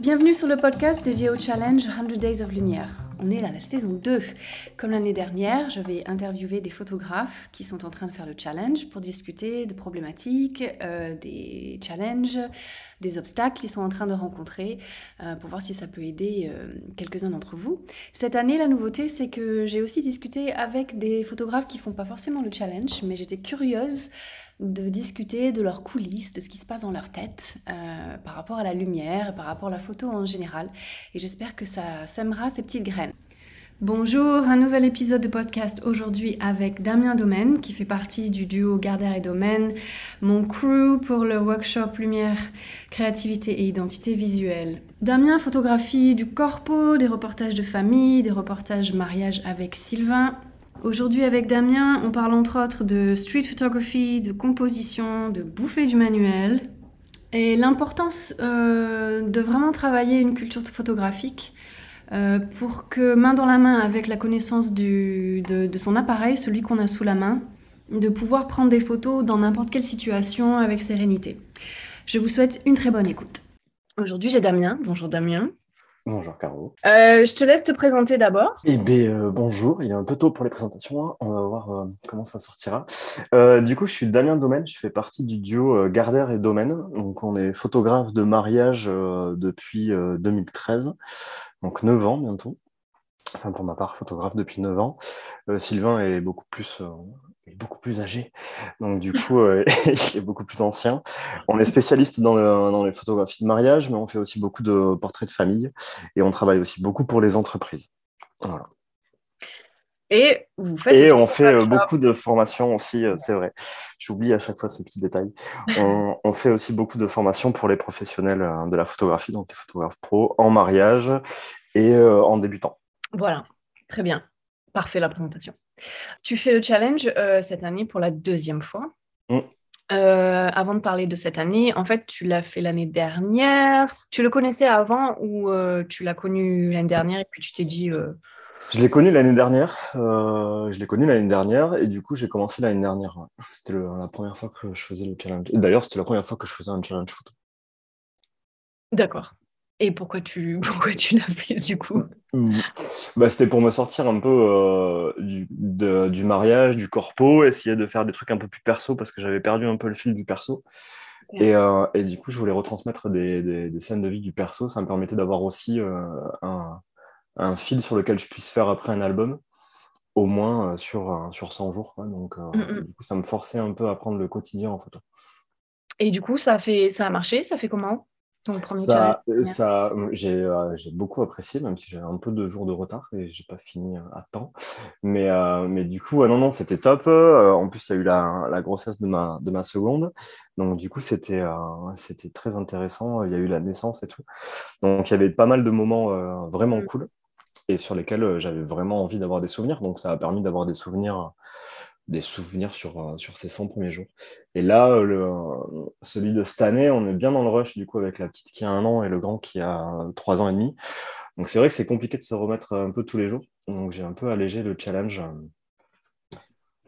Bienvenue sur le podcast dédié au challenge 100 Days of Lumière. On est à la saison 2. Comme l'année dernière, je vais interviewer des photographes qui sont en train de faire le challenge pour discuter de problématiques, euh, des challenges, des obstacles qu'ils sont en train de rencontrer, euh, pour voir si ça peut aider euh, quelques-uns d'entre vous. Cette année, la nouveauté, c'est que j'ai aussi discuté avec des photographes qui font pas forcément le challenge, mais j'étais curieuse de discuter de leurs coulisses, de ce qui se passe dans leur tête euh, par rapport à la lumière, par rapport à la photo en général. Et j'espère que ça sèmera ces petites graines. Bonjour, un nouvel épisode de podcast aujourd'hui avec Damien Domaine qui fait partie du duo Gardère et Domaine, mon crew pour le workshop Lumière, Créativité et Identité Visuelle. Damien photographie du corpo, des reportages de famille, des reportages mariage avec Sylvain Aujourd'hui avec Damien, on parle entre autres de street photography, de composition, de bouffer du manuel et l'importance euh, de vraiment travailler une culture photographique euh, pour que main dans la main avec la connaissance de son appareil, celui qu'on a sous la main, de pouvoir prendre des photos dans n'importe quelle situation avec sérénité. Je vous souhaite une très bonne écoute. Aujourd'hui j'ai Damien. Bonjour Damien. Bonjour Caro. Euh, je te laisse te présenter d'abord. Eh bien, euh, bonjour. Il est un peu tôt pour les présentations. Hein. On va voir euh, comment ça sortira. du coup, je suis Damien Domaine. Je fais partie du duo Gardère et Domaine. Donc, on est photographe de mariage depuis 2013. Donc, 9 ans bientôt. Enfin, pour ma part, photographe depuis 9 ans. Sylvain est beaucoup plus beaucoup plus âgé, donc du coup, euh, il est beaucoup plus ancien. On est spécialiste dans, dans, les photographies de mariage, mais on fait aussi beaucoup de portraits de famille et on travaille aussi beaucoup pour les entreprises. Voilà. Et, vous faites et on fait euh, beaucoup de formations aussi, euh, c'est vrai. J'oublie à chaque fois ce petit détail. On, on, fait aussi beaucoup de formations pour les professionnels de la photographie, donc les photographes pro, en mariage et en débutant. Voilà, très bien. Parfait la présentation. Tu fais le challenge euh, cette année pour la deuxième fois. Mm. Euh, avant de parler de cette année, en fait, tu l'as fait l'année dernière. Tu le connaissais avant ou euh, tu l'as connu l'année dernière et puis tu t'es dit. Je l'ai connu l'année dernière. je l'ai connu l'année dernière et du coup, j'ai commencé l'année dernière. C'était la première fois que je faisais le challenge. D'ailleurs, c'était la première fois que je faisais un challenge photo. D'accord. Et pourquoi tu, pourquoi tu l'as fait du coup? Bah, C'était pour me sortir un peu euh, du, du, mariage, du corpo, essayer de faire des trucs un peu plus perso parce que j'avais perdu un peu le fil du perso. Et, euh, et, du coup, je voulais retransmettre des, des, scènes de vie du perso. Ça me permettait d'avoir aussi euh, un, un, fil sur lequel je puisse faire après un album, au moins sur, sur 100 jours. Donc, mmh, mmh. du coup, ça me forçait un peu à prendre le quotidien en photo. Et du coup, ça fait, ça a marché? Ça fait comment? Ça, ça euh, j'ai beaucoup apprécié, même si j'avais un peu de jours de retard et j'ai pas fini euh, à temps. Mais, euh, mais du coup, non, non, c'était top. en plus, il y a eu la, la, grossesse de ma, de ma seconde. Donc, du coup, c'était c'était très intéressant. Il y a eu la naissance et tout. Donc, il y avait pas mal de moments vraiment mmh. cool et sur lesquels j'avais vraiment envie d'avoir des souvenirs. Donc, ça a permis d'avoir des souvenirs des souvenirs sur, euh, sur ces 100 premiers jours. Et là, euh, le, celui de cette année, on est bien dans le rush, du coup, avec la petite qui a un an et le grand qui a trois ans et demi. Donc, c'est vrai que c'est compliqué de se remettre un peu tous les jours. Donc, j'ai un peu allégé le challenge euh,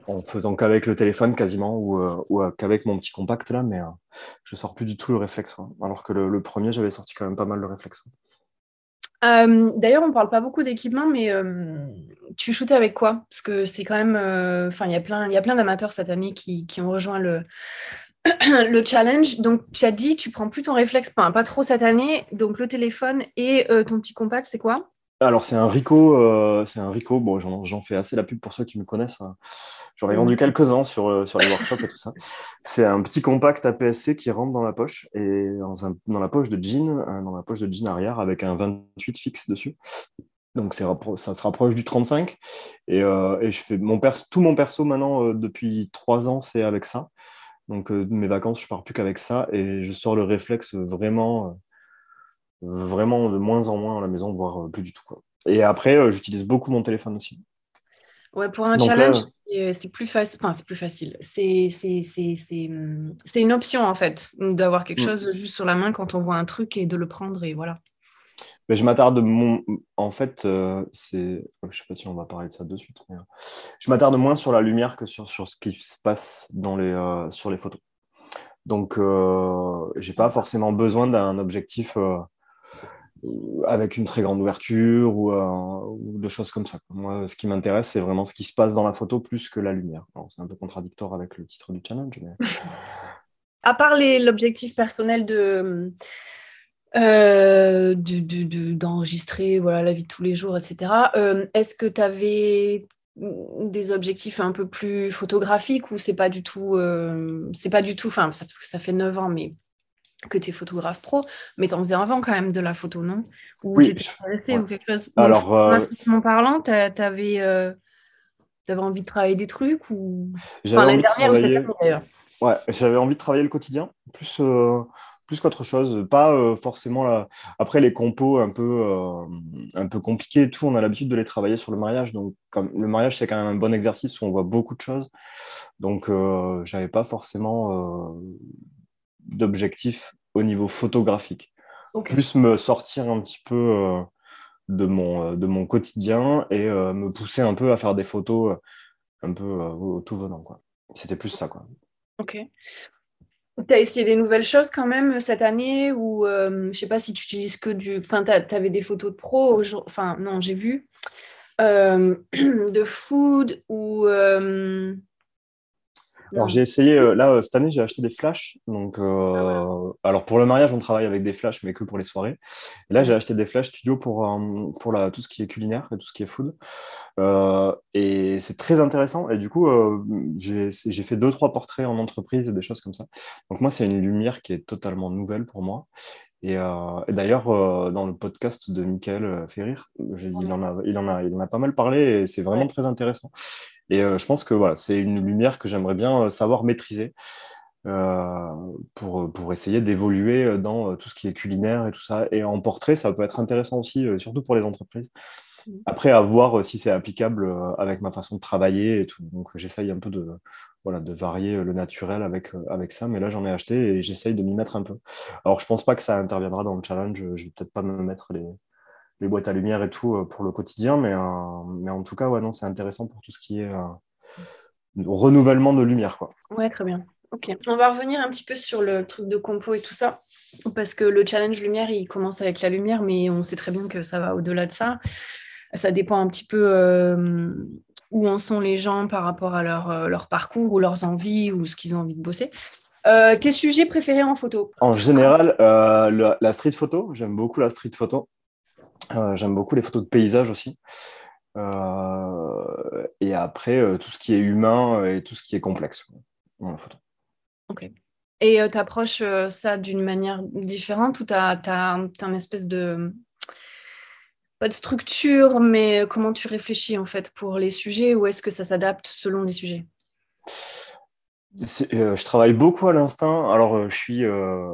en faisant qu'avec le téléphone quasiment ou, qu'avec mon petit compact là, mais je sors plus du tout le réflexe. Alors que le, le premier, j'avais sorti quand même pas mal le réflexe. Euh, d'ailleurs, on ne parle pas beaucoup d'équipement, mais euh, tu shootes avec quoi? Parce que c'est quand même. Euh, enfin, il y a plein, d'amateurs cette année qui, ont rejoint le, le challenge. Donc, tu as dit, tu prends plus ton réflexe, pas trop cette année. Donc, le téléphone et ton petit compact, c'est quoi? Alors c'est un Rico, euh, c'est un Rico. Bon, j'en fais assez la pub pour ceux qui me connaissent. Hein. J'en ai vendu quelques-uns sur, euh, sur les workshops et tout ça. C'est un petit compact APS-C qui rentre dans la poche et dans, dans la poche de jean, euh, dans la poche de jean arrière avec un 28 fixe dessus. Donc ça se rapproche du 35 et, et je fais mon tout mon perso maintenant depuis trois ans c'est avec ça. Donc mes vacances je pars plus qu'avec ça et je sors le réflexe vraiment vraiment de moins en moins à la maison, voire euh, plus du tout. Et après, euh, j'utilise beaucoup mon téléphone aussi. Ouais, pour un challenge, euh, c'est plus, facile. Enfin, plus facile. C'est une option, en fait, d'avoir quelque mm. chose juste sur la main quand on voit un truc et de le prendre, et voilà. Mais je m'attarde mon... En fait, euh, c'est... Je sais pas si on va parler de ça de suite, mais... Je m'attarde moins sur la lumière que sur, sur ce qui se passe dans les, euh, sur les photos. Donc, euh, j'ai pas forcément besoin d'un objectif avec une très grande ouverture ou, ou, de choses comme ça. Moi, ce qui m'intéresse, c'est vraiment ce qui se passe dans la photo plus que la lumière. C'est un peu contradictoire avec le titre du challenge. Mais... À part l'objectif personnel de euh, d'enregistrer voilà, la vie de tous les jours, etc. Euh, est-ce que tu avais des objectifs un peu plus photographiques ou c'est pas du tout, euh, c'est pas du tout, enfin, parce que ça fait 9 ans, mais que tu es photographe pro, mais tu en faisais avant quand même de la photo, non? Ou oui, tu étais intéressé ou quelque chose? Alors, euh... parlant, tu avais, euh, avais, envie de travailler des trucs ou... J'avais enfin, envie, de travailler... ouais, j'avais envie de travailler le quotidien, plus euh, plus qu'autre chose. Pas euh, forcément là. Après, les compos un peu, un peu compliqués et tout, on a l'habitude de les travailler sur le mariage. Donc, comme le mariage, c'est quand même un bon exercice où on voit beaucoup de choses. Donc, j'avais pas forcément euh, d'objectif au niveau photographique. Plus me sortir un petit peu de, mon, de mon quotidien et me pousser un peu à faire des photos un peu tout venant. C'était plus ça. Quoi. Ok. Tu as essayé des nouvelles choses quand même cette année ou euh, je sais pas si tu utilises que du. Enfin, tu avais des photos de pro. Enfin, non, j'ai vu. Euh, de food ou. Euh, alors j'ai essayé, là cette année j'ai acheté des flashs. Donc, alors pour le mariage on travaille avec des flashs mais que pour les soirées. Et là j'ai acheté des flashs studio pour, pour la, tout ce qui est culinaire et tout ce qui est food. Euh, et c'est très intéressant. Et du coup, euh, j'ai fait deux, trois portraits en entreprise et des choses comme ça. Donc moi, c'est une lumière qui est totalement nouvelle pour moi. Et, euh, d'ailleurs, dans le podcast de Michael Ferrir, il en, a, il, en a, il en a pas mal parlé et c'est vraiment très intéressant. Et je pense que voilà, c'est une lumière que j'aimerais bien savoir maîtriser. pour, pour essayer d'évoluer dans tout ce qui est culinaire et tout ça. Et en portrait, ça peut être intéressant aussi, surtout pour les entreprises. Après, à voir euh, si c'est applicable euh, avec ma façon de travailler et tout. Donc, j'essaye un peu de, voilà, de varier le naturel avec, euh, avec ça. Mais là, j'en ai acheté et j'essaye de m'y mettre un peu. Alors, je pense pas que ça interviendra dans le challenge. Je vais peut-être pas me mettre les, boîtes à lumière et tout pour le quotidien. Mais, en tout cas, ouais, non, c'est intéressant pour tout ce qui est renouvellement de lumière. Quoi. Très bien. Ok, on va revenir un petit peu sur le truc de compo et tout ça, parce que le challenge lumière, il commence avec la lumière, mais on sait très bien que ça va au-delà de ça ça dépend un petit peu euh, où en sont les gens par rapport à leur, euh, leur parcours ou leurs envies ou ce qu'ils ont envie de bosser. Euh, tes sujets préférés en photo? En général, la street photo. J'aime beaucoup la street photo. J'aime beaucoup les photos de paysage aussi. et après, tout ce qui est humain et tout ce qui est complexe la photo. Ok. Et tu approches ça d'une manière différente ou tu as, as, un espèce de, pas de structure, mais comment tu réfléchis en fait pour les sujets ou est-ce que ça s'adapte selon les sujets? Euh, Je travaille beaucoup à l'instinct. Alors, euh, je suis, euh,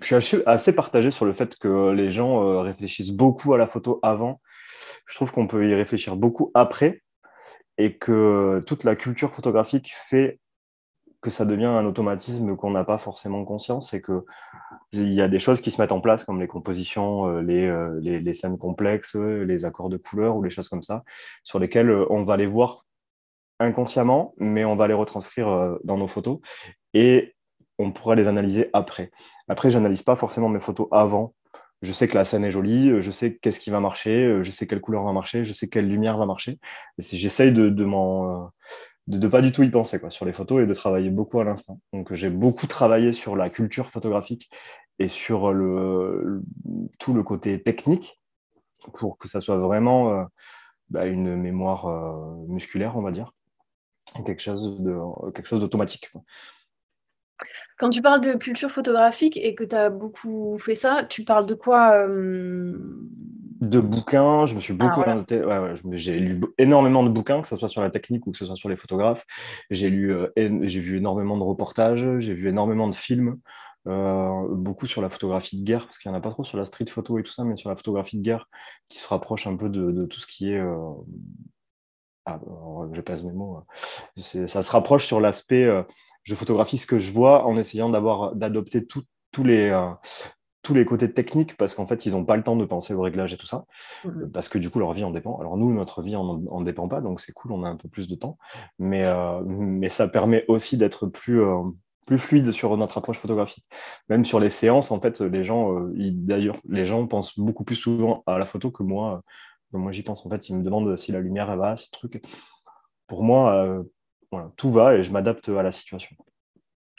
je suis assez, partagé sur le fait que les gens réfléchissent beaucoup à la photo avant. Je trouve qu'on peut y réfléchir beaucoup après et que toute la culture photographique fait que ça devient un automatisme qu'on n'a pas forcément conscience et que il y a des choses qui se mettent en place comme les compositions, euh, euh, les, les, scènes complexes, les accords de couleurs ou les choses comme ça, sur lesquelles euh, on va les voir inconsciemment, mais on va les retranscrire dans nos photos et on pourra les analyser après. Après, j'analyse pas forcément mes photos avant. Je sais que la scène est jolie, je sais qu'est-ce qui va marcher, je sais quelle couleur va marcher, je sais quelle lumière va marcher. J'essaye de, de m'en de ne pas du tout y penser quoi, sur les photos et de travailler beaucoup à l'instant. Donc j'ai beaucoup travaillé sur la culture photographique et sur le, tout le côté technique pour que ça soit vraiment euh, bah, une mémoire euh, musculaire, on va dire, quelque chose quelque chose d'automatique. Quand tu parles de culture photographique et que tu as beaucoup fait ça, tu parles de quoi euh, de bouquins, je me suis beaucoup ah, j'ai lu énormément de bouquins, que ce soit sur la technique ou que ce soit sur les photographes. J'ai lu, euh, j'ai vu énormément de reportages, j'ai vu énormément de films, euh, beaucoup sur la photographie de guerre, parce qu'il n'y en a pas trop sur la street photo et tout ça, mais sur la photographie de guerre, qui se rapproche un peu de, tout ce qui est. Euh, ah, je passe mes mots. Ça se rapproche sur l'aspect je photographie ce que je vois en essayant d'avoir d'adopter tous les tous les côtés techniques parce qu'en fait, ils n'ont pas le temps de penser au réglage et tout ça, Mhm. parce que du coup, leur vie en dépend. Alors nous, notre vie en, dépend pas, donc c'est cool, on a un peu plus de temps, mais, euh, mais ça permet aussi d'être plus, euh, plus fluide sur notre approche photographique. Même sur les séances, en fait, les gens, euh, d'ailleurs, les gens pensent beaucoup plus souvent à la photo que moi. moi, j'y pense. En fait, ils me demandent si la lumière elle va, si truc. Pour moi, voilà, tout va et je m'adapte à la situation.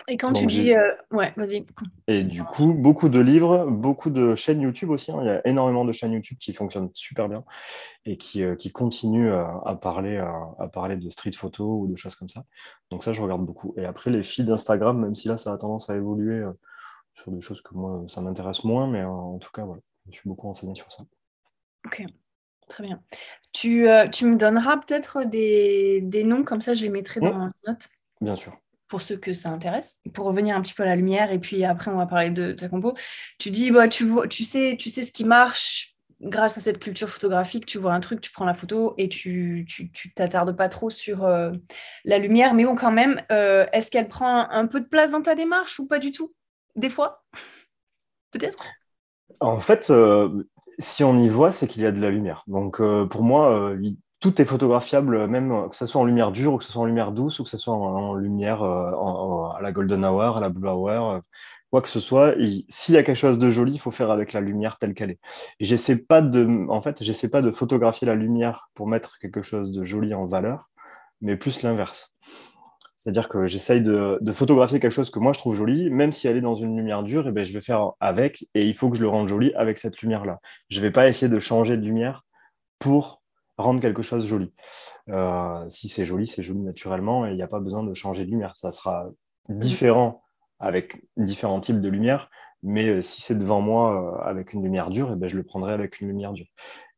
Et quand tu dis. Euh, ouais, vas-y. Et du coup, beaucoup de livres, beaucoup de chaînes YouTube aussi. Hein. Il y a énormément de chaînes YouTube qui fonctionnent super bien et qui, euh, qui continuent à, parler, à, parler de street photo ou de choses comme ça. Donc, ça, je regarde beaucoup. Et après, les feeds d'Instagram, même si là, ça a tendance à évoluer euh, sur des choses que moi, ça m'intéresse moins, mais en tout cas, voilà, je suis beaucoup enseigné sur ça. Ok. Très bien. Tu, tu me donneras peut-être des, des, noms, comme ça je les mettrai dans mmh. les notes. Bien sûr pour ceux que ça intéresse. Pour revenir un petit peu à la lumière, et puis après, on va parler de ta compo. Tu dis, bah, tu, vois, tu, sais, tu sais ce qui marche grâce à cette culture photographique. Tu vois un truc, tu prends la photo et tu t'attardes pas trop sur euh, la lumière. Mais bon, quand même, euh, est-ce qu'elle prend un peu de place dans ta démarche ou pas du tout? Des fois? Peut-être? En fait, euh, si on y voit, c'est qu'il y a de la lumière. Donc, pour moi, tout est photographiable, même que ce soit en lumière dure ou que ce soit en lumière douce ou que ce soit en, lumière euh, à la golden hour, à la blue hour, euh, quoi que ce soit. S'il y a quelque chose de joli, il faut faire avec la lumière telle qu'elle est. J'essaie pas de, en fait, j'essaie pas de photographier la lumière pour mettre quelque chose de joli en valeur, mais plus l'inverse. C'est-à-dire que j'essaye de, photographier quelque chose que moi je trouve joli, même si elle est dans une lumière dure, et eh ben, je vais faire avec, et il faut que je le rende joli avec cette lumière-là. Je ne vais pas essayer de changer de lumière pour rendre quelque chose joli. Euh, si c'est joli, c'est joli naturellement et il n'y a pas besoin de changer de lumière. Ça sera différent avec différents types de lumière, mais euh, si c'est devant moi euh, avec une lumière dure, eh ben, je le prendrai avec une lumière dure.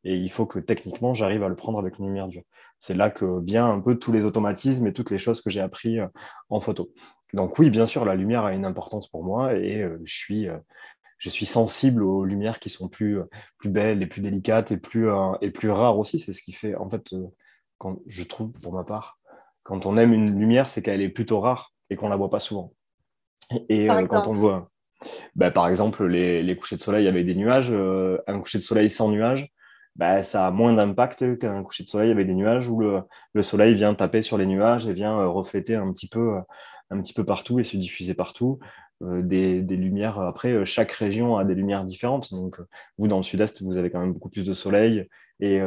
Et il faut que techniquement, j'arrive à le prendre avec une lumière dure. C'est là que vient un peu tous les automatismes et toutes les choses que j'ai appris en photo. Donc oui, bien sûr, la lumière a une importance pour moi et je suis je suis sensible aux lumières qui sont plus, euh, plus belles et plus délicates et plus, euh, et plus rares aussi. C'est ce qui fait, en fait, euh, quand, je trouve pour ma part, quand on aime une lumière, c'est qu'elle est plutôt rare et qu'on ne la voit pas souvent. Et quand on voit, bah, par exemple, les, les, couchers de soleil avec des nuages, un coucher de soleil sans nuages, bah, ça a moins d'impact qu'un coucher de soleil avec des nuages où le, le, soleil vient taper sur les nuages et vient refléter un petit peu un petit peu partout et se diffuser partout. Euh, des, lumières. Après, euh, chaque région a des lumières différentes. Donc, euh, vous, dans le sud-est, vous avez quand même beaucoup plus de soleil et,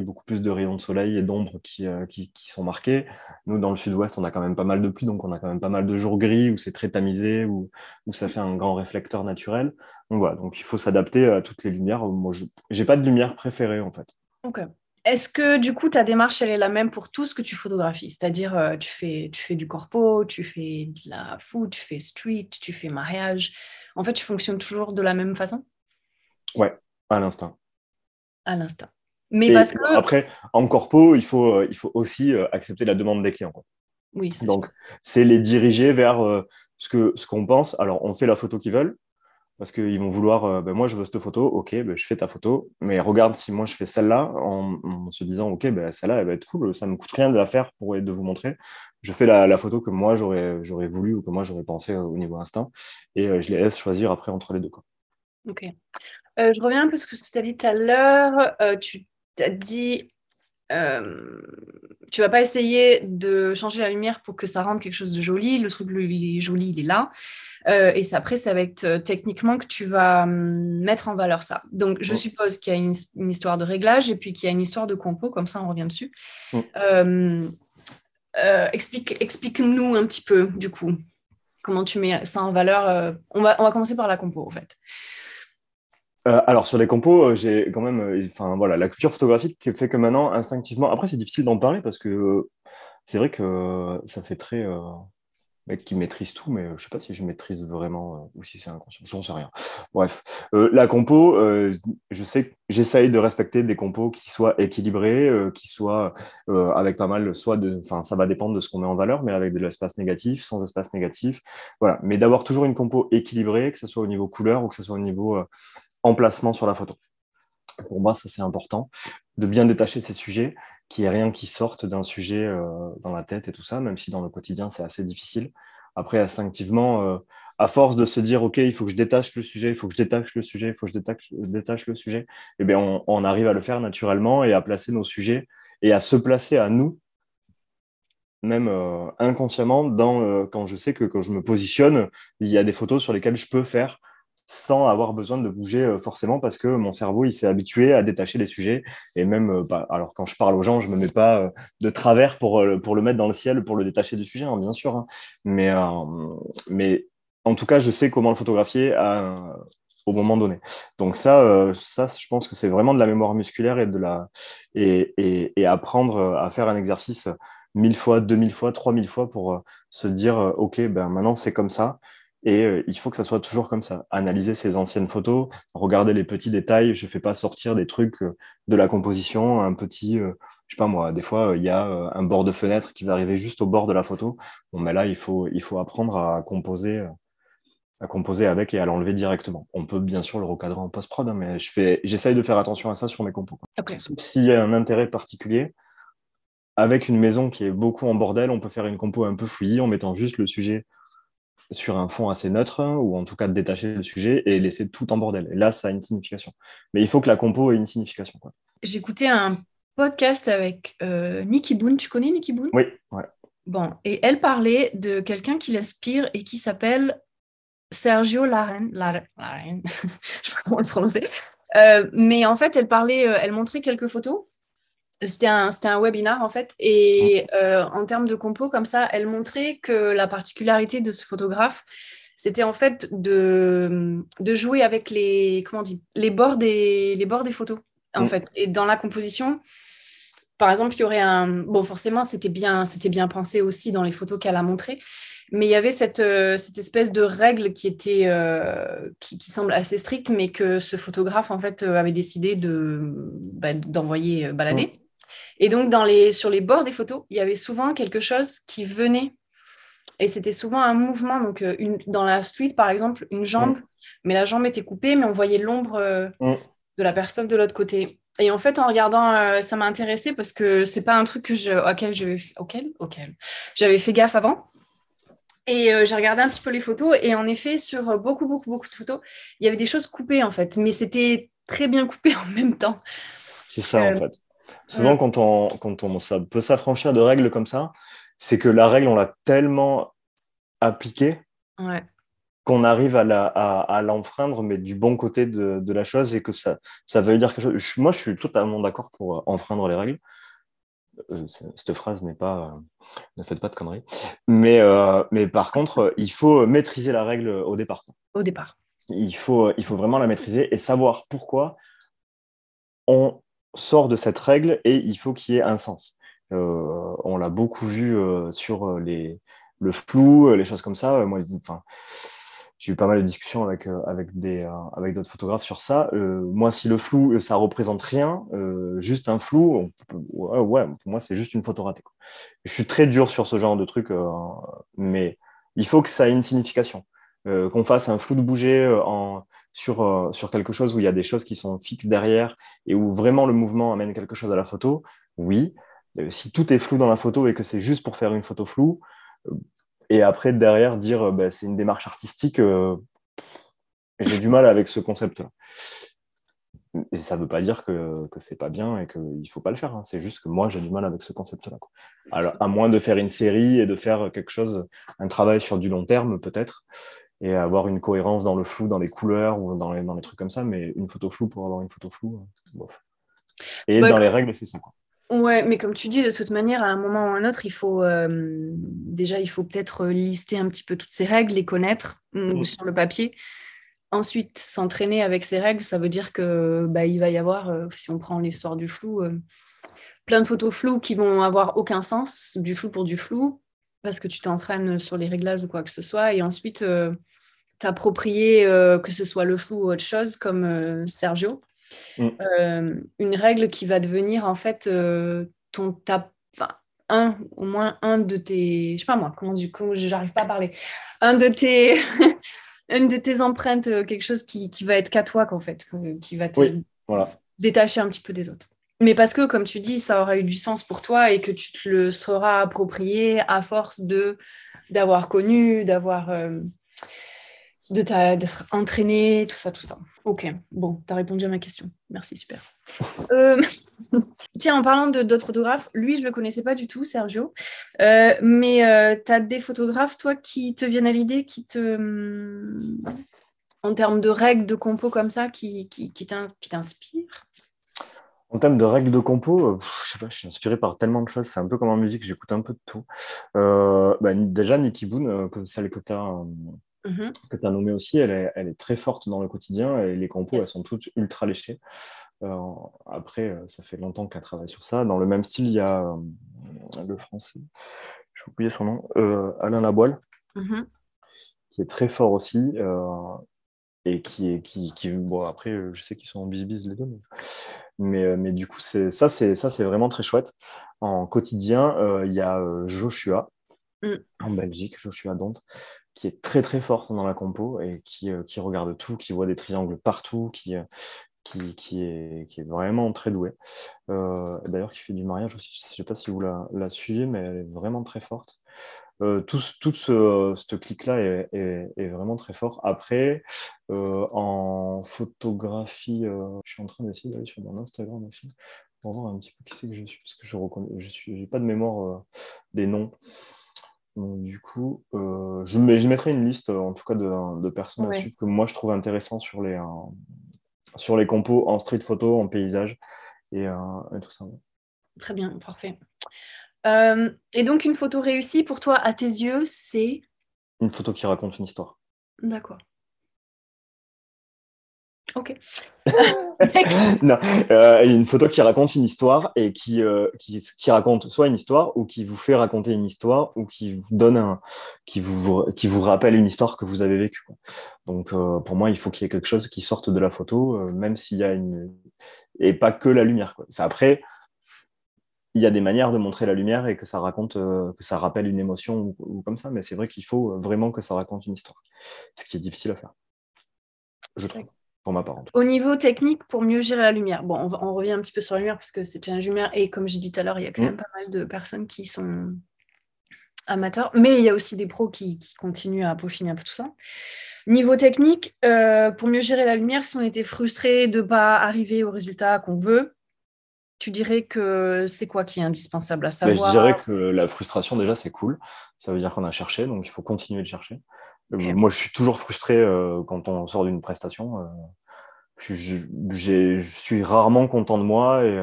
beaucoup plus de rayons de soleil et d'ombre qui, qui, sont marqués. Nous, dans le sud-ouest, on a quand même pas mal de pluie, donc on a quand même pas mal de jours gris où c'est très tamisé, où, où ça fait un grand réflecteur naturel. Donc voilà, donc il faut s'adapter à toutes les lumières. Moi, je n'ai pas de lumière préférée, en fait. Ok. Est-ce que du coup ta démarche elle est la même pour tout ce que tu photographies? C'est-à-dire euh, tu, fais, tu fais du corpo, tu fais de la food, tu fais street, tu fais mariage. En fait, tu fonctionnes toujours de la même façon? Ouais, à l'instant. À l'instant. Mais parce que... Après, en corpo, il faut, euh, il faut aussi euh, accepter la demande des clients. Oui, Donc, c'est les diriger vers ce qu'on ce qu'on pense. Alors, on fait la photo qu'ils veulent, parce qu'ils vont vouloir, euh, ben, moi je veux cette photo, ok, ben, je fais ta photo, mais regarde si moi je fais celle-là en, se disant, ok, ben, celle-là elle va être cool, ça ne me coûte rien de la faire pour de vous montrer. Je fais la, photo que moi j'aurais, voulu ou que moi j'aurais pensé au niveau instinct et euh, je les laisse choisir après entre les deux. Quoi. Ok. Euh, je reviens un peu sur ce que tu as dit tout à l'heure. tu as dit euh, tu vas pas essayer de changer la lumière pour que ça rende quelque chose de joli. Le truc il est joli, il est là. Euh, et après, ça va être euh, techniquement que tu vas hum, mettre en valeur ça. Donc, je suppose qu'il y a une, histoire de réglage et puis qu'il y a une histoire de compo, comme ça on revient dessus. explique, explique-nous un petit peu, du coup, comment tu mets ça en valeur. on, va, on va commencer par la compo, en fait. Euh, alors sur les compos, euh, j'ai quand même, euh, enfin voilà, la culture photographique fait que maintenant instinctivement. Après, c'est difficile d'en parler parce que c'est vrai que ça fait très mec qui maîtrise tout, mais je sais pas si je maîtrise vraiment ou si c'est inconscient. J'en sais rien. Bref, la compo, je sais j'essaye de respecter des compos qui soient équilibrés, qui soient avec pas mal, soit de, enfin ça va dépendre de ce qu'on met en valeur, mais avec de l'espace négatif, sans espace négatif, voilà. Mais d'avoir toujours une compo équilibrée, que ce soit au niveau couleur ou que ce soit au niveau emplacement sur la photo. Pour moi, ça c'est important, de bien détacher de ces sujets, qu'il n'y ait rien qui sorte d'un sujet euh, dans la tête et tout ça, même si dans le quotidien c'est assez difficile. après, instinctivement, à force de se dire, OK, il faut que je détache le sujet, il faut que je détache le sujet, il faut que je détache, détache le sujet, eh bien, on, arrive à le faire naturellement et à placer nos sujets et à se placer à nous, même euh, inconsciemment, dans, euh, quand je sais que quand je me positionne, il y a des photos sur lesquelles je peux faire sans avoir besoin de bouger euh, forcément parce que mon cerveau il s'est habitué à détacher les sujets et même bah, alors quand je parle aux gens je me mets pas de travers pour, pour le mettre dans le ciel pour le détacher du sujet hein, bien sûr hein. mais mais en tout cas, je sais comment le photographier au moment donné. Donc ça, euh, ça, je pense que c'est vraiment de la mémoire musculaire et de la et, apprendre à faire un exercice mille fois, deux mille fois, trois mille fois pour euh, se dire euh, ok, ben maintenant c'est comme ça. Et il faut que ça soit toujours comme ça. Analyser ses anciennes photos, regarder les petits détails. Je ne fais pas sortir des trucs de la composition, un petit, je sais pas moi, des fois, il y a un bord de fenêtre qui va arriver juste au bord de la photo. Bon, mais là, il faut, il faut apprendre à composer à composer avec et à l'enlever directement. On peut bien sûr le recadrer en post-prod, hein, mais je j'essaye de faire attention à ça sur mes compos. Sauf s'il y a un intérêt particulier. Avec une maison qui est beaucoup en bordel, on peut faire une compo un peu fouillie en mettant juste le sujet sur un fond assez neutre, ou en tout cas détacher le sujet et laisser tout en bordel. Et là, ça a une signification. Mais il faut que la compo ait une signification. Écouté un podcast avec euh, Nikki Boone. Tu connais Nikki Boone? Oui, ouais. Bon, et elle parlait de quelqu'un qui l'inspire et qui s'appelle Sergio Laren, Laren, je sais pas comment le prononcer. Euh, mais en fait, elle parlait, euh, elle montrait quelques photos. C'était un, un webinar en fait. Et euh, en termes de compo, comme ça, elle montrait que la particularité de ce photographe, c'était en fait de, de jouer avec les, comment on dit, les, bords des, les bords des photos. En mm. fait. Et dans la composition, par exemple, il y aurait un. Bon, forcément, c'était bien, c'était bien pensé aussi dans les photos qu'elle a montrées. Mais il y avait cette, euh, cette espèce de règle qui était euh, qui, semble assez stricte, mais que ce photographe en fait euh, avait décidé de bah, d'envoyer balader. Et donc dans les sur les bords des photos, il y avait souvent quelque chose qui venait et c'était souvent un mouvement. Donc une, dans la street par exemple, une jambe, mais la jambe était coupée, mais on voyait l'ombre de la personne de l'autre côté. Et en fait, en regardant, ça m'a intéressé parce que c'est pas un truc que je, auquel je, auquel, auquel j'avais fait gaffe avant. Et euh, j'ai regardé un petit peu les photos et en effet, sur euh, beaucoup, beaucoup, beaucoup de photos, il y avait des choses coupées en fait, mais c'était très bien coupé en même temps. C'est ça en euh, fait. Souvent, quand, on, quand on ça peut s'affranchir de règles comme ça, c'est que la règle, on l'a tellement appliquée qu'on arrive à, l'enfreindre, mais du bon côté de, de, la chose et que ça, ça veut dire quelque chose. moi, je suis totalement d'accord pour enfreindre les règles. Euh, cette phrase n'est pas, euh, ne faites pas de conneries. Mais, euh, mais par contre, il faut maîtriser la règle au départ. Au départ. Il faut, il faut vraiment la maîtriser et savoir pourquoi on sort de cette règle et il faut qu'il y ait un sens. on l'a beaucoup vu sur les, le flou, les choses comme ça. Moi, j'ai eu pas mal de discussions avec, euh, avec, euh, d'autres photographes sur ça. Euh, moi, si le flou, ça représente rien, juste un flou, ouais, pour moi, c'est juste une photo ratée. Je suis très dur sur ce genre de truc, mais il faut que ça ait une signification. qu'on fasse un flou de bouger en, sur, sur quelque chose où il y a des choses qui sont fixes derrière et où vraiment le mouvement amène quelque chose à la photo, oui. si tout est flou dans la photo et que c'est juste pour faire une photo floue, et après, derrière, dire euh, bah, c'est une démarche artistique, euh, j'ai du mal avec ce concept-là. ça ne veut pas dire que, que c'est pas bien et qu'il ne faut pas le faire. Hein. C'est juste que moi, j'ai du mal avec ce concept-là. À moins de faire une série et de faire quelque chose, un travail sur du long terme, peut-être, et avoir une cohérence dans le flou, dans les couleurs ou dans les, dans les trucs comme ça, mais une photo floue pour avoir une photo floue, euh, bof. Et dans les règles, c'est ça. Quoi. Ouais, mais comme tu dis, de toute manière, à un moment ou à un autre, il faut euh, déjà, il faut peut-être lister un petit peu toutes ces règles, les connaître mm, sur le papier. Ensuite, s'entraîner avec ces règles, ça veut dire que bah, il va y avoir, euh, si on prend l'histoire du flou, euh, plein de photos floues qui vont avoir aucun sens, du flou pour du flou, parce que tu t'entraînes sur les réglages ou quoi que ce soit, et ensuite t'approprier que ce soit le flou ou autre chose, comme Sergio. Mm. Euh, une règle qui va devenir en fait euh, ton ta, un au moins un de tes je sais pas moi comment du coup j'arrive pas à parler. Un de tes une de tes empreintes euh, quelque chose qui, qui va être qu'à toi qu'en fait qui va te détacher un petit peu des autres mais parce que comme tu dis ça aura eu du sens pour toi et que tu te le seras approprié à force de d'avoir connu, d'avoir de d'être entraîné, tout ça, tout ça. Ok, bon, tu as répondu à ma question. Merci, super. Euh, tiens, en parlant d'autres photographes, lui, je ne le connaissais pas du tout, Sergio. Euh, mais euh, tu as des photographes, toi, qui te viennent à l'idée, qui te. En termes de règles de compo comme ça, qui, qui, qui t'inspirent? En termes de règles de compo, je sais pas, je suis inspiré par tellement de choses. C'est un peu comme en musique, j'écoute un peu de tout. Bah, déjà, Nicky Boone, celle que tu as Mhm. as nommée aussi, elle est, elle est, très forte dans le quotidien et les compos, elles sont toutes ultra léchées. Euh, après, euh, ça fait longtemps qu'elle travaille sur ça. Dans le même style, il y a euh, le français, j'ai oublié son nom, Alain Laboile, mhm. qui est très fort aussi et qui est qui, qui, bon après je sais qu'ils sont en bis les deux mais, mais, du coup c'est ça c'est ça c'est vraiment très chouette en quotidien il y a Joshua mm. en Belgique Joshua Dont qui est très très forte dans la compo et qui, euh, qui regarde tout, qui voit des triangles partout, qui, euh, qui, qui, est, qui est vraiment très douée. Euh, d'ailleurs, qui fait du mariage aussi. Je ne sais pas si vous la, la, suivez, mais elle est vraiment très forte. Tout, tout ce, ce clic-là est, est, vraiment très fort. Après, en photographie, je suis en train d'essayer d'aller sur mon Instagram aussi pour voir un petit peu qui c'est que je suis, parce que je n'ai je pas de mémoire des noms du coup, euh, je, je, mettrai une liste, en tout cas, de, personnes à suivre que moi je trouve intéressant sur les, euh, sur les compos en street photo, en paysage et, euh, tout ça. Très bien, parfait. Et donc, une photo réussie pour toi, à tes yeux, c'est? Une photo qui raconte une histoire. D'accord. Ok. non, euh, une photo qui raconte une histoire et qui, euh, qui, qui, raconte soit une histoire ou qui vous fait raconter une histoire ou qui vous donne un, qui vous, qui vous rappelle une histoire que vous avez vécue. Donc, euh, pour moi, il faut qu'il y ait quelque chose qui sorte de la photo, même s'il y a une. Et pas que la lumière. Quoi. Après, il y a des manières de montrer la lumière et que ça raconte, que ça rappelle une émotion ou comme ça, mais c'est vrai qu'il faut vraiment que ça raconte une histoire. Ce qui est difficile à faire, je trouve. Au niveau technique, pour mieux gérer la lumière, bon, on, revient un petit peu sur la lumière parce que c'est un lumière et comme j'ai dit tout à l'heure, il y a quand même mm. pas mal de personnes qui sont amateurs, mais il y a aussi des pros qui, continuent à peaufiner un peu tout ça. Niveau technique, euh, pour mieux gérer la lumière, si on était frustré de ne pas arriver au résultat qu'on veut, tu dirais que c'est quoi qui est indispensable à savoir Je dirais que la frustration, déjà, c'est cool. Ça veut dire qu'on a cherché, donc il faut continuer de chercher. Euh, moi, je suis toujours frustré euh, quand on sort d'une prestation. Euh, je, suis rarement content de moi et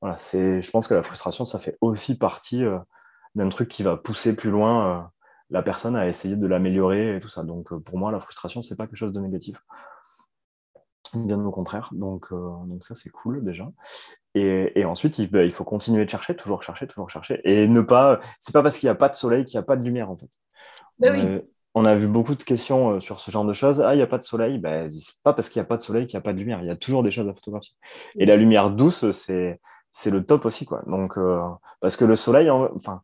voilà, je pense que la frustration, ça fait aussi partie d'un truc qui va pousser plus loin la personne à essayer de l'améliorer et tout ça. Donc, pour moi, la frustration, c'est pas quelque chose de négatif. Bien au contraire. Donc, donc ça, c'est cool déjà. Et, ensuite, il, bah, il, faut continuer de chercher, toujours chercher, toujours chercher. Et ne pas. C'est pas parce qu'il n'y a pas de soleil qu'il n'y a pas de lumière, en fait. Ben oui on a vu beaucoup de questions euh, sur ce genre de choses. Ah, il n'y a pas de soleil. Ben, c'est pas parce qu'il n'y a pas de soleil qu'il n'y a pas de lumière. Il y a toujours des choses à photographier. Et la lumière douce, c'est, c'est le top aussi. Quoi. Donc, euh, parce que le soleil, enfin,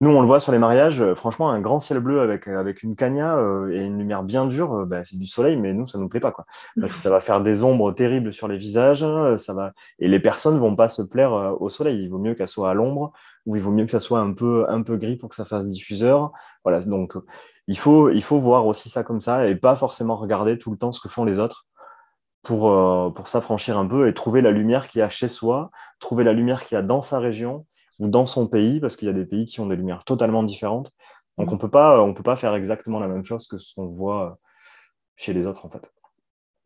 nous, on le voit sur les mariages, euh, franchement, un grand ciel bleu avec, avec une cagna et une lumière bien dure, ben, c'est du soleil, mais nous, ça ne nous plaît pas. Quoi. Parce que ça va faire des ombres terribles sur les visages. Ça va... Et les personnes ne vont pas se plaire au soleil. Il vaut mieux qu'elles soient à l'ombre ou il vaut mieux que ça soit un peu, un peu gris pour que ça fasse diffuseur. Voilà, donc il faut, il faut voir aussi ça comme ça et pas forcément regarder tout le temps ce que font les autres pour, euh, pour s'affranchir un peu et trouver la lumière qu'il y a chez soi, trouver la lumière qu'il y a dans sa région ou dans son pays, parce qu'il y a des pays qui ont des lumières totalement différentes. Donc on peut pas, on peut pas faire exactement la même chose que ce qu'on voit chez les autres en fait.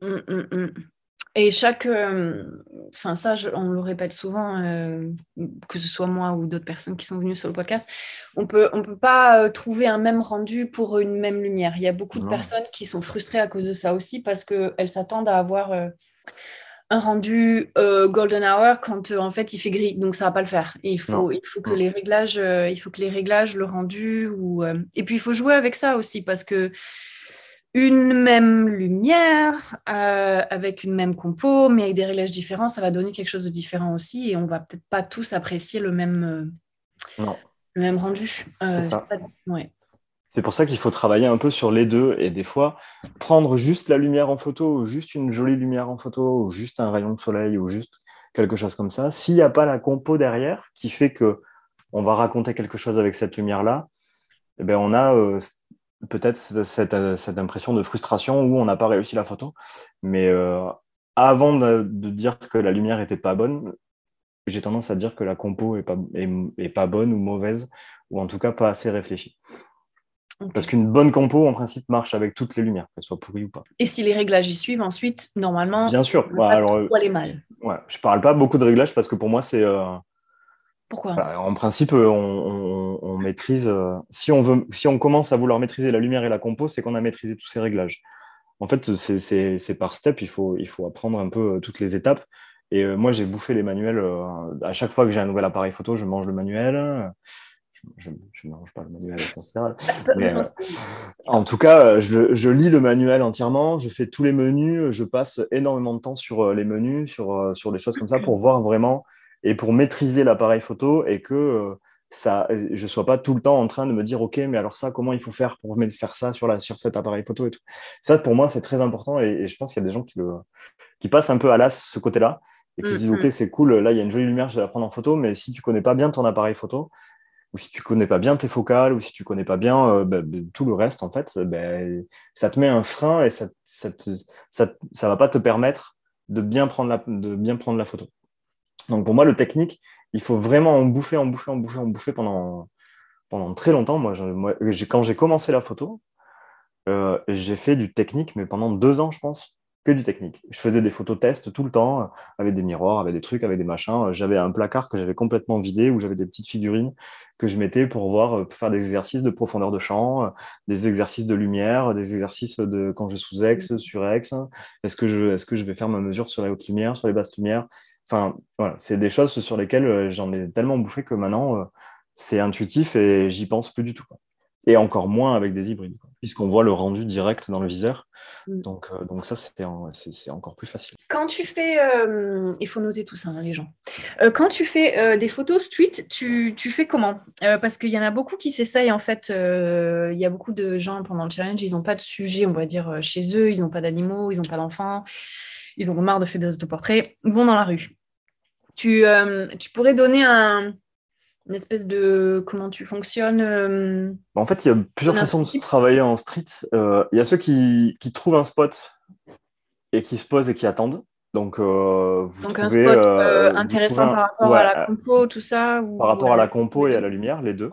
Mmh, mmh. Et chaque, euh, enfin ça, on le répète souvent, euh, que ce soit moi ou d'autres personnes qui sont venues sur le podcast, on peut, on peut pas euh, trouver un même rendu pour une même lumière. Il y a beaucoup de personnes qui sont frustrées à cause de ça aussi parce qu'elles s'attendent à avoir un rendu golden hour quand en fait il fait gris, donc ça va pas le faire. il faut, il faut que les réglages, il faut que les réglages, le rendu ou et puis il faut jouer avec ça aussi parce que une même lumière, euh, avec une même compo, mais avec des réglages différents, ça va donner quelque chose de différent aussi et on va peut-être pas tous apprécier le même, euh, Le même rendu. Euh, c'est ça. C'est pour ça qu'il faut travailler un peu sur les deux et des fois prendre juste la lumière en photo, ou juste une jolie lumière en photo, ou juste un rayon de soleil, ou juste quelque chose comme ça. S'il n'y a pas la compo derrière qui fait que on va raconter quelque chose avec cette lumière-là, eh ben, on a peut-être cette, impression de frustration où on n'a pas réussi la photo. Mais avant de, dire que la lumière n'était pas bonne, j'ai tendance à dire que la compo n'est pas, pas bonne ou mauvaise, ou en tout cas pas assez réfléchie. Parce qu'une bonne compo, en principe, marche avec toutes les lumières, qu'elles soient pourries ou pas. Et si les réglages y suivent ensuite, normalement, bien sûr. Ouais, alors, euh, les mal. Ouais, je parle pas beaucoup de réglages parce que pour moi, c'est. Euh, Pourquoi bah, En principe, euh, on, maîtrise. si, on veut, si on commence à vouloir maîtriser la lumière et la compo, c'est qu'on a maîtrisé tous ces réglages. En fait, c'est par step, il faut, il faut apprendre un peu toutes les étapes. Et moi, j'ai bouffé les manuels. à chaque fois que j'ai un nouvel appareil photo, je mange le manuel je ne mange pas le manuel. Mais, euh, en tout cas, euh, je, je, lis le manuel entièrement, je fais tous les menus, je passe énormément de temps sur euh, les menus, sur, sur des choses comme ça pour voir vraiment et pour maîtriser l'appareil photo et que ça, je ne sois pas tout le temps en train de me dire OK, mais alors ça, comment il faut faire pour faire ça sur, la, sur cet appareil photo et tout. Ça, pour moi, c'est très important et, je pense qu'il y a des gens qui, le, qui passent un peu à l'as ce côté-là et qui se disent OK, mm-hmm. c'est cool, là, il y a une jolie lumière, je vais la prendre en photo, mais si tu connais pas bien ton appareil photo, ou si tu connais pas bien tes focales, ou si tu connais pas bien euh, bah, bah, tout le reste, en fait, bah, ça te met un frein et ça, ça, va pas te permettre de bien, prendre la, de bien prendre la photo. Donc pour moi, le technique, il faut vraiment en bouffer, en bouffer, en bouffer, en bouffer pendant, pendant très longtemps. Moi, quand j'ai commencé la photo, euh, j'ai fait du technique, mais pendant deux ans, je pense que du technique. Je faisais des photos tests tout le temps, euh, avec des miroirs, avec des trucs, avec des machins. J'avais un placard que j'avais complètement vidé où j'avais des petites figurines que je mettais pour voir, euh, pour faire des exercices de profondeur de champ, euh, des exercices de lumière, des exercices de quand je suis sous X, mmh. sur X. Est-ce que, je, est-ce que je vais faire ma mesure sur la haute lumière, sur les basses lumières? Enfin, voilà, c'est des choses sur lesquelles j'en ai tellement bouffé que maintenant, c'est intuitif et j'y pense plus du tout et encore moins avec des hybrides, puisqu'on voit le rendu direct dans le viseur. Mm. Donc, euh, donc ça, c'est encore plus facile. Quand tu fais, euh, il faut noter tout ça, hein, les gens. Euh, quand tu fais des photos street, tu, tu fais comment? Parce qu'il y en a beaucoup qui s'essayent, en fait. Il y a beaucoup de gens pendant le challenge, ils n'ont pas de sujet, on va dire, chez eux, ils n'ont pas d'animaux, ils n'ont pas d'enfants, ils ont marre de faire des autoportraits, ils vont dans la rue. Tu, tu pourrais donner un, une espèce de comment tu fonctionnes euh, En fait, il y a plusieurs façons de travailler en street. Euh, il y a ceux qui, qui, trouvent un spot et qui se posent et qui attendent. Donc, euh, vous Donc trouvez, un spot intéressant par rapport à la compo, tout ça Par rapport à la compo et à la lumière, les deux.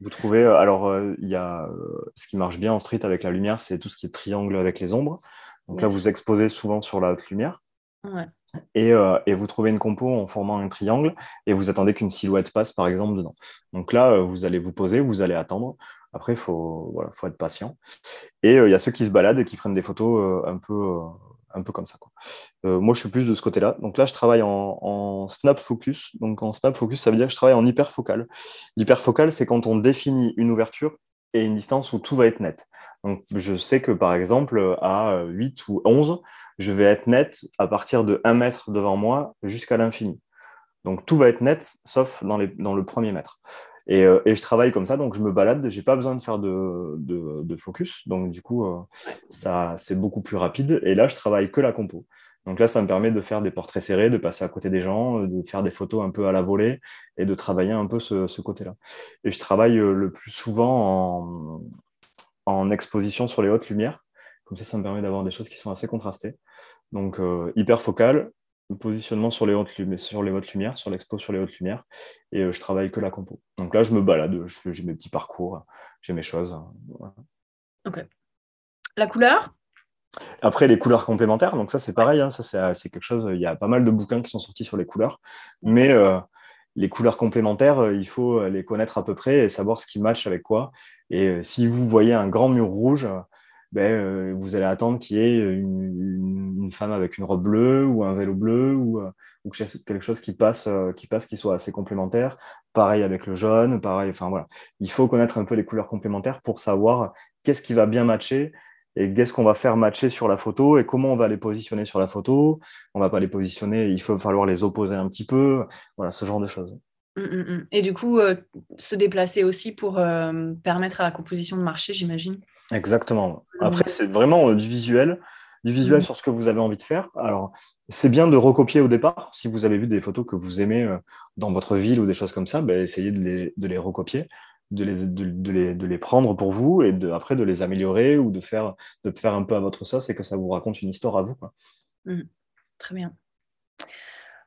Vous trouvez, alors, il y a ce qui marche bien en street avec la lumière, c'est tout ce qui est triangle avec les ombres. Donc là, vous exposez souvent sur la haute lumière. Ouais. Euh, et, vous trouvez une compo en formant un triangle et vous attendez qu'une silhouette passe, par exemple, dedans. Donc là, euh, vous allez vous poser, vous allez attendre. Après, il faut, faut être patient. Et euh, il y a ceux qui se baladent et qui prennent des photos un, peu, un peu comme ça. moi, je suis plus de ce côté-là. Donc là, je travaille en, snap focus. Donc en snap focus, ça veut dire que je travaille en hyperfocal. L'hyperfocal, c'est quand on définit une ouverture et une distance où tout va être net. Donc, je sais que par exemple, à 8 ou 11, je vais être net à partir de 1 mètre devant moi jusqu'à l'infini. Donc tout va être net, sauf dans, les, dans le premier mètre. Et, euh, et, je travaille comme ça, donc je me balade, j'ai pas besoin de faire de, de, focus. Donc du coup, euh, ça c'est beaucoup plus rapide. Et là, je travaille que la compo. Donc là, ça me permet de faire des portraits serrés, de passer à côté des gens, euh, de faire des photos un peu à la volée et de travailler un peu ce, côté-là. Et je travaille le plus souvent en, exposition sur les hautes lumières. Comme ça, ça me permet d'avoir des choses qui sont assez contrastées. Donc, euh, hyper focal, positionnement sur les hautes, sur les hautes lumières, sur l'expo sur les hautes lumières, et euh, je travaille que la compo. Donc là, je me balade, j'ai mes petits parcours, j'ai mes choses. Ok. La couleur? Après, les couleurs complémentaires, donc ça c'est pareil, hein, ça c'est quelque chose, il y a pas mal de bouquins qui sont sortis sur les couleurs, mais euh, les couleurs complémentaires, il faut les connaître à peu près et savoir ce qui match avec quoi. Et si vous voyez un grand mur rouge, ben, euh, vous allez attendre qu'il y ait une, femme avec une robe bleue ou un vélo bleu ou, euh, quelque chose qui passe, euh, qui passe, qui soit assez complémentaire. Pareil avec le jaune, pareil. Enfin voilà, il faut connaître un peu les couleurs complémentaires pour savoir qu'est-ce qui va bien matcher et qu'est-ce qu'on va faire matcher sur la photo et comment on va les positionner sur la photo. On va pas les positionner, il faut falloir les opposer un petit peu. Voilà, ce genre de choses. Mmh, mmh, mmh. Et du coup, se déplacer aussi pour permettre à la composition de marcher, j'imagine. Exactement. Après, c'est vraiment euh, du visuel, du visuel mmh. sur ce que vous avez envie de faire. Alors, c'est bien de recopier au départ. Si vous avez vu des photos que vous aimez euh, dans votre ville ou des choses comme ça, ben, essayez de les, recopier. De les, de, les, de les prendre pour vous et de, après de les améliorer ou de faire, de faire un peu à votre sauce et que ça vous raconte une histoire à vous. Quoi. Mmh. Très bien.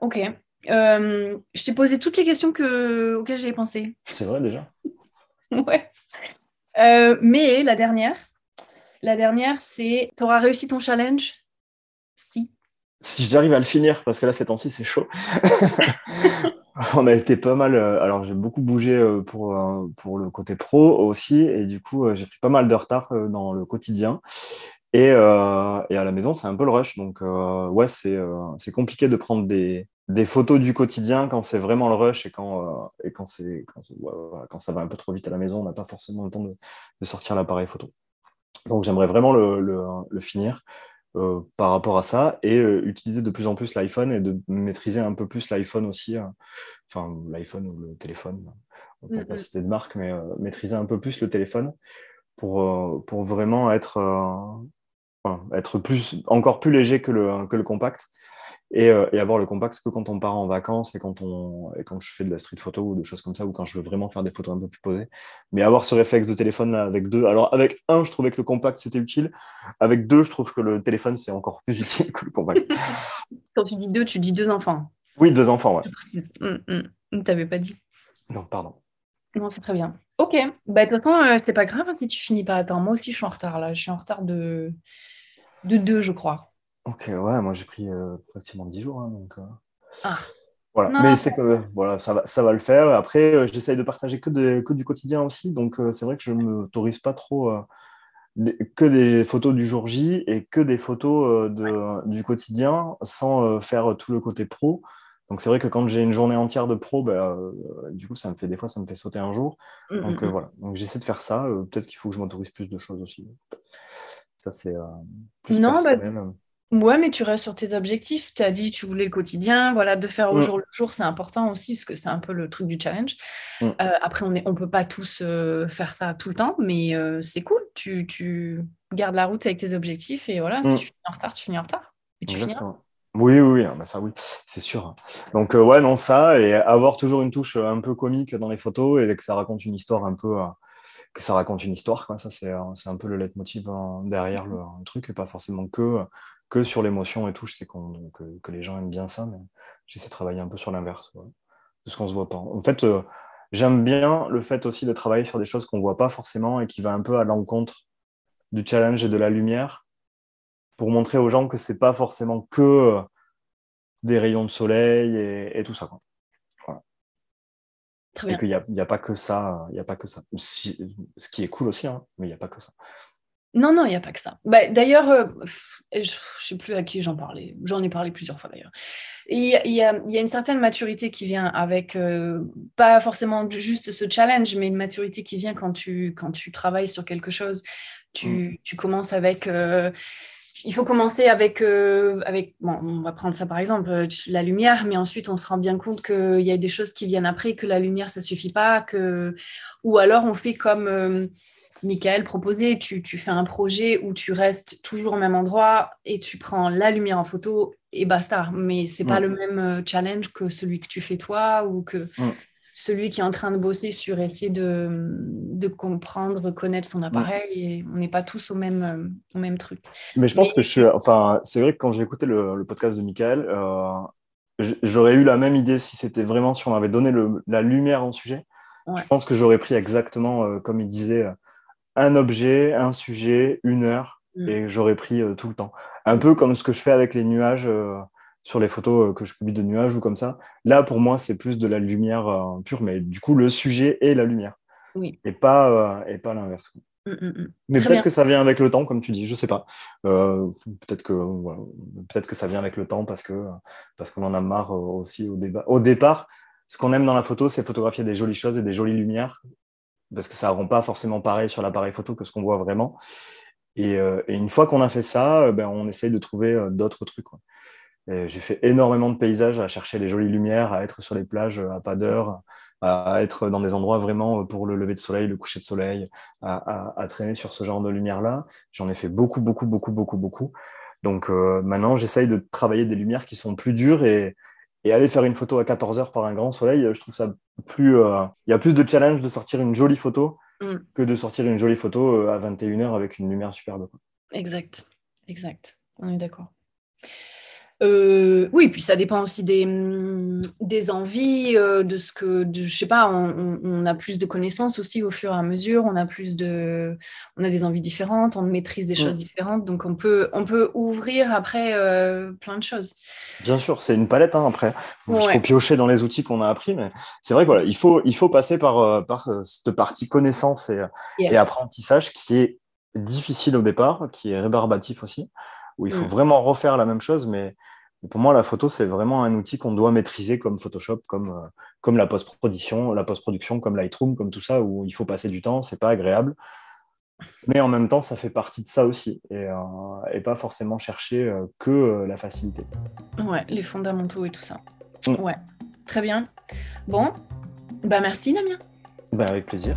Ok. Euh, je t'ai posé toutes les questions que, auxquelles j'ai pensé. C'est vrai déjà Ouais. Euh, mais la dernière, la dernière, c'est tu auras réussi ton challenge? Si. Si j'arrive à le finir, parce que là, ces temps-ci, c'est chaud. on a été pas mal. Euh, alors, j'ai beaucoup bougé euh, pour, pour le côté pro aussi. Et du coup, j'ai pris pas mal de retard dans le quotidien. Et, à la maison, c'est un peu le rush. Donc, ouais, c'est compliqué de prendre des, photos du quotidien quand c'est vraiment le rush et quand, ça va un peu trop vite à la maison, on n'a pas forcément le temps de, sortir l'appareil photo. Donc j'aimerais vraiment le, finir euh, par rapport à ça et euh, utiliser de plus en plus l'iPhone et de maîtriser un peu plus l'iPhone aussi, euh, enfin l'iPhone ou le téléphone, on pas citer de marque, mais maîtriser un peu plus le téléphone pour, pour vraiment être, être plus, encore plus léger que le, que le compact euh, et, avoir le compact que quand on part en vacances et quand, on, et quand je fais de la street photo ou des choses comme ça, ou quand je veux vraiment faire des photos un peu plus posées. Mais avoir ce réflexe de téléphone là, avec deux. Alors, avec un, je trouvais que le compact c'était utile. Avec deux, je trouve que le téléphone c'est encore plus utile que le compact. quand tu dis deux, tu dis deux enfants. Oui, deux enfants, ouais. Hum, hum. T'avais pas dit. Non, pardon. Non, c'est très bien. Ok. Bah, de toute façon, euh, c'est pas grave hein, si tu finis pas à temps. Moi aussi, je suis en retard là. Je suis en retard de, de deux, je crois. Ok, ouais, moi j'ai pris euh, pratiquement 10 jours. Hein, donc, euh, ah. Voilà, mais c'est que voilà, ça va, ça va le faire. Après, euh, j'essaye de partager que, que du quotidien aussi. Donc, c'est vrai que je ne m'autorise pas trop que des photos du jour J et que des photos de, du quotidien sans faire tout le côté pro. Donc, c'est vrai que quand j'ai une journée entière de pro, bah, du coup, ça me fait des fois, ça me fait sauter un jour. Mmh, donc, mmh, mmh. voilà. Donc, j'essaie de faire ça. Peut-être qu'il faut que je m'autorise plus de choses aussi. Ça, c'est plus non, bah, personnel. Ouais, mais tu restes sur tes objectifs. Tu as dit tu voulais le quotidien, voilà, de faire au mm. jour le jour, c'est important aussi parce que c'est un peu le truc du challenge. Mm. Euh, après, on ne on peut pas tous euh, faire ça tout le temps, mais euh, c'est cool. Tu, tu, gardes la route avec tes objectifs et voilà, si mm. tu finis en retard, tu finis en retard. Et tu Oui, oui, oui, ah, bah ça oui, c'est sûr. Donc ouais, non, ça, et avoir toujours une touche un peu comique dans les photos et que ça raconte une histoire un peu que ça raconte une histoire. Quoi. Ça, c'est, un peu le leitmotiv hein, derrière le, truc et pas forcément que que sur l'émotion et tout. Je sais que, que, les gens aiment bien ça, mais j'essaie de travailler un peu sur l'inverse, de ce qu'on se voit pas. En fait, euh, j'aime bien le fait aussi de travailler sur des choses qu'on voit pas forcément et qui va un peu à l'encontre du challenge et de la lumière pour montrer aux gens que c'est pas forcément que euh, des rayons de soleil et, tout ça. Quoi. Très et qu'il n'y a, y a, pas que ça, il y a pas que ça. ce qui est cool aussi, hein, mais il n'y a pas que ça. Non, non, il n'y a pas que ça. Bah, d'ailleurs, euh, je ne sais plus à qui j'en parlais. J'en ai parlé plusieurs fois d'ailleurs. Il y, a, une certaine maturité qui vient avec, euh, pas forcément juste ce challenge, mais une maturité qui vient quand tu, quand tu travailles sur quelque chose. Tu, mm. commences avec... Euh, il faut commencer avec, avec bon, on va prendre ça par exemple, la lumière, mais ensuite on se rend bien compte qu'il y a des choses qui viennent après, que la lumière ça suffit pas, que ou alors on fait comme Michael proposait, tu, fais un projet où tu restes toujours au même endroit et tu prends la lumière en photo et basta. Mais c'est n'est pas le même euh, challenge que celui que tu fais toi ou que celui qui est en train de bosser sur essayer de, comprendre, reconnaître son appareil. Et on n'est pas tous au même, euh, au même truc. Mais je pense que je suis. Enfin, c'est vrai que quand j'ai écouté le, podcast de Michael, euh, j'aurais eu la même idée si c'était vraiment si on avait donné la lumière en sujet. Je pense que j'aurais pris exactement comme il disait un objet, un sujet, une heure, mm. et j'aurais pris euh, tout le temps. Un peu comme ce que je fais avec les nuages euh, sur les photos euh, que je publie de nuages ou comme ça. Là, pour moi, c'est plus de la lumière pure, mais du coup, le sujet est la lumière. Oui. Et pas, et pas l'inverse. Mm, mm, mais peut-être que ça vient avec le temps, comme tu dis, je sais pas. peut-être que peut-être que ça vient avec le temps parce que parce qu'on en a marre aussi au, débat. au départ. Ce qu'on aime dans la photo, c'est photographier des jolies choses et des jolies lumières parce que ça ne rend pas forcément pareil sur l'appareil photo que ce qu'on voit vraiment. Et, euh, une fois qu'on a fait ça, euh, ben, on essaye de trouver euh, d'autres trucs. J'ai fait énormément de paysages à chercher les jolies lumières, à être sur les plages à pas d'heure, à être dans des endroits vraiment pour le lever de soleil, le coucher de soleil, à, traîner sur ce genre de lumière-là. J'en ai fait beaucoup, beaucoup, beaucoup, beaucoup, beaucoup. Donc maintenant, j'essaye de travailler des lumières qui sont plus dures et, Et aller faire une photo à 14 heures par un grand soleil, je trouve ça plus. Il y a plus de challenge de sortir une jolie photo mm. que de sortir une jolie photo à 21 heures avec une lumière superbe. Exact, exact. On est d'accord. Euh, oui, puis ça dépend aussi des, mm, des envies, euh, de ce que, je sais pas, on, a plus de connaissances aussi au fur et à mesure, on a plus de, on a des envies différentes, on maîtrise des choses différentes, donc on peut, on peut ouvrir après euh, plein de choses. Bien sûr, c'est une palette hein, après. Il faut piocher dans les outils qu'on a appris, mais c'est vrai qu'il il faut, il faut passer par, par cette partie connaissance et, et apprentissage qui est difficile au départ, qui est rébarbatif aussi où il faut mm. vraiment refaire la même chose. Mais pour moi, la photo, c'est vraiment un outil qu'on doit maîtriser comme Photoshop, comme, euh, comme la post-production, la post-production, comme Lightroom, comme tout ça, où il faut passer du temps, c'est pas agréable. Mais en même temps, ça fait partie de ça aussi, et, euh, pas forcément chercher euh, que la facilité. Ouais, les fondamentaux et tout ça. Mm. Ouais, très bien. Bon, bah merci Damien. Bah avec plaisir.